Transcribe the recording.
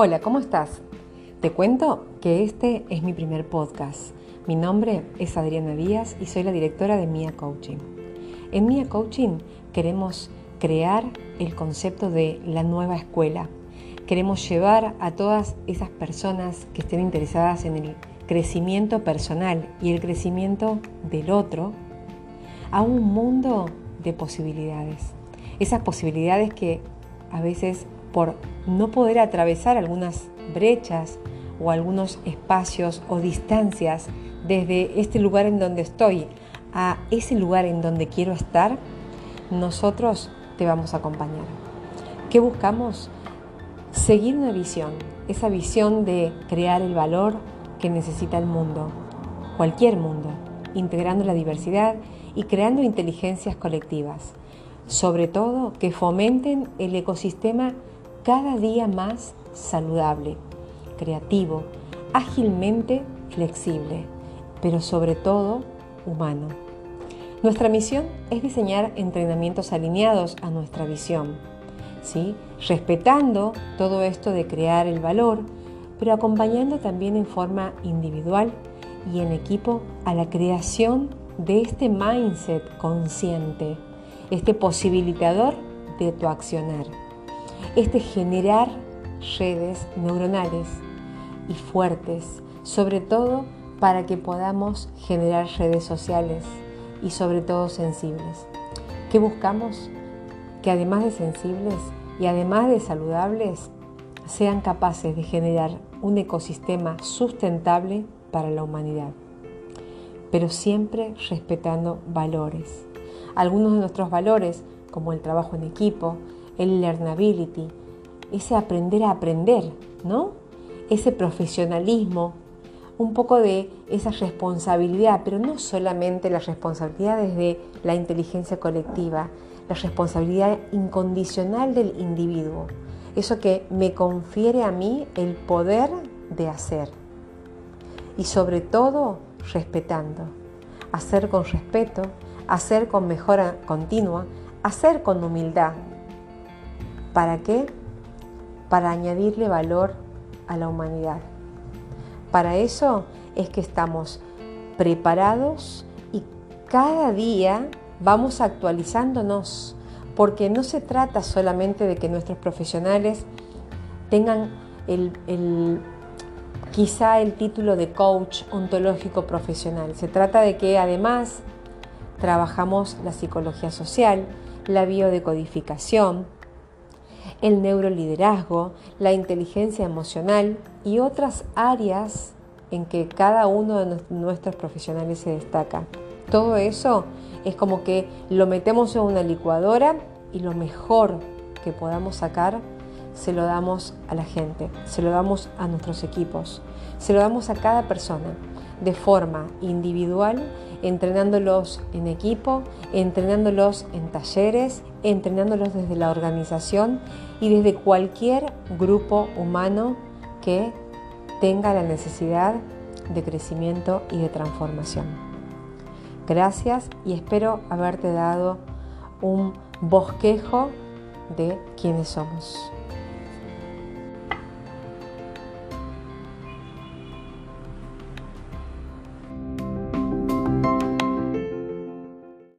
Hola, ¿cómo estás? Te cuento que este es mi primer podcast. Mi nombre es Adriana Díaz y soy la directora de Mia Coaching. En Mia Coaching queremos crear el concepto de la nueva escuela. Queremos llevar a todas esas personas que estén interesadas en el crecimiento personal y el crecimiento del otro a un mundo de posibilidades. Esas posibilidades que a veces por no poder atravesar algunas brechas o algunos espacios o distancias desde este lugar en donde estoy a ese lugar en donde quiero estar, nosotros te vamos a acompañar. ¿Qué buscamos? Seguir una visión, esa visión de crear el valor que necesita el mundo, cualquier mundo, integrando la diversidad y creando inteligencias colectivas, sobre todo que fomenten el ecosistema cada día más saludable, creativo, ágilmente flexible, pero sobre todo humano. Nuestra misión es diseñar entrenamientos alineados a nuestra visión, ¿sí? respetando todo esto de crear el valor, pero acompañando también en forma individual y en equipo a la creación de este mindset consciente, este posibilitador de tu accionar este generar redes neuronales y fuertes, sobre todo para que podamos generar redes sociales y sobre todo sensibles. ¿Qué buscamos? Que además de sensibles y además de saludables, sean capaces de generar un ecosistema sustentable para la humanidad, pero siempre respetando valores. Algunos de nuestros valores, como el trabajo en equipo, el learnability, ese aprender a aprender, ¿no? Ese profesionalismo, un poco de esa responsabilidad, pero no solamente la responsabilidad desde la inteligencia colectiva, la responsabilidad incondicional del individuo, eso que me confiere a mí el poder de hacer. Y sobre todo respetando, hacer con respeto, hacer con mejora continua, hacer con humildad, ¿Para qué? Para añadirle valor a la humanidad. Para eso es que estamos preparados y cada día vamos actualizándonos, porque no se trata solamente de que nuestros profesionales tengan el, quizá el título de coach ontológico profesional. Se trata de que además trabajamos la psicología social, la biodecodificación, el neuroliderazgo, la inteligencia emocional y otras áreas en que cada uno de nuestros profesionales se destaca. Todo eso es como que lo metemos en una licuadora y lo mejor que podamos sacar se lo damos a la gente, se lo damos a nuestros equipos, se lo damos a cada persona de forma individual, entrenándolos en equipo, entrenándolos en talleres, entrenándolos desde la organización y desde cualquier grupo humano que tenga la necesidad de crecimiento y de transformación. Gracias y espero haberte dado un bosquejo de quiénes somos.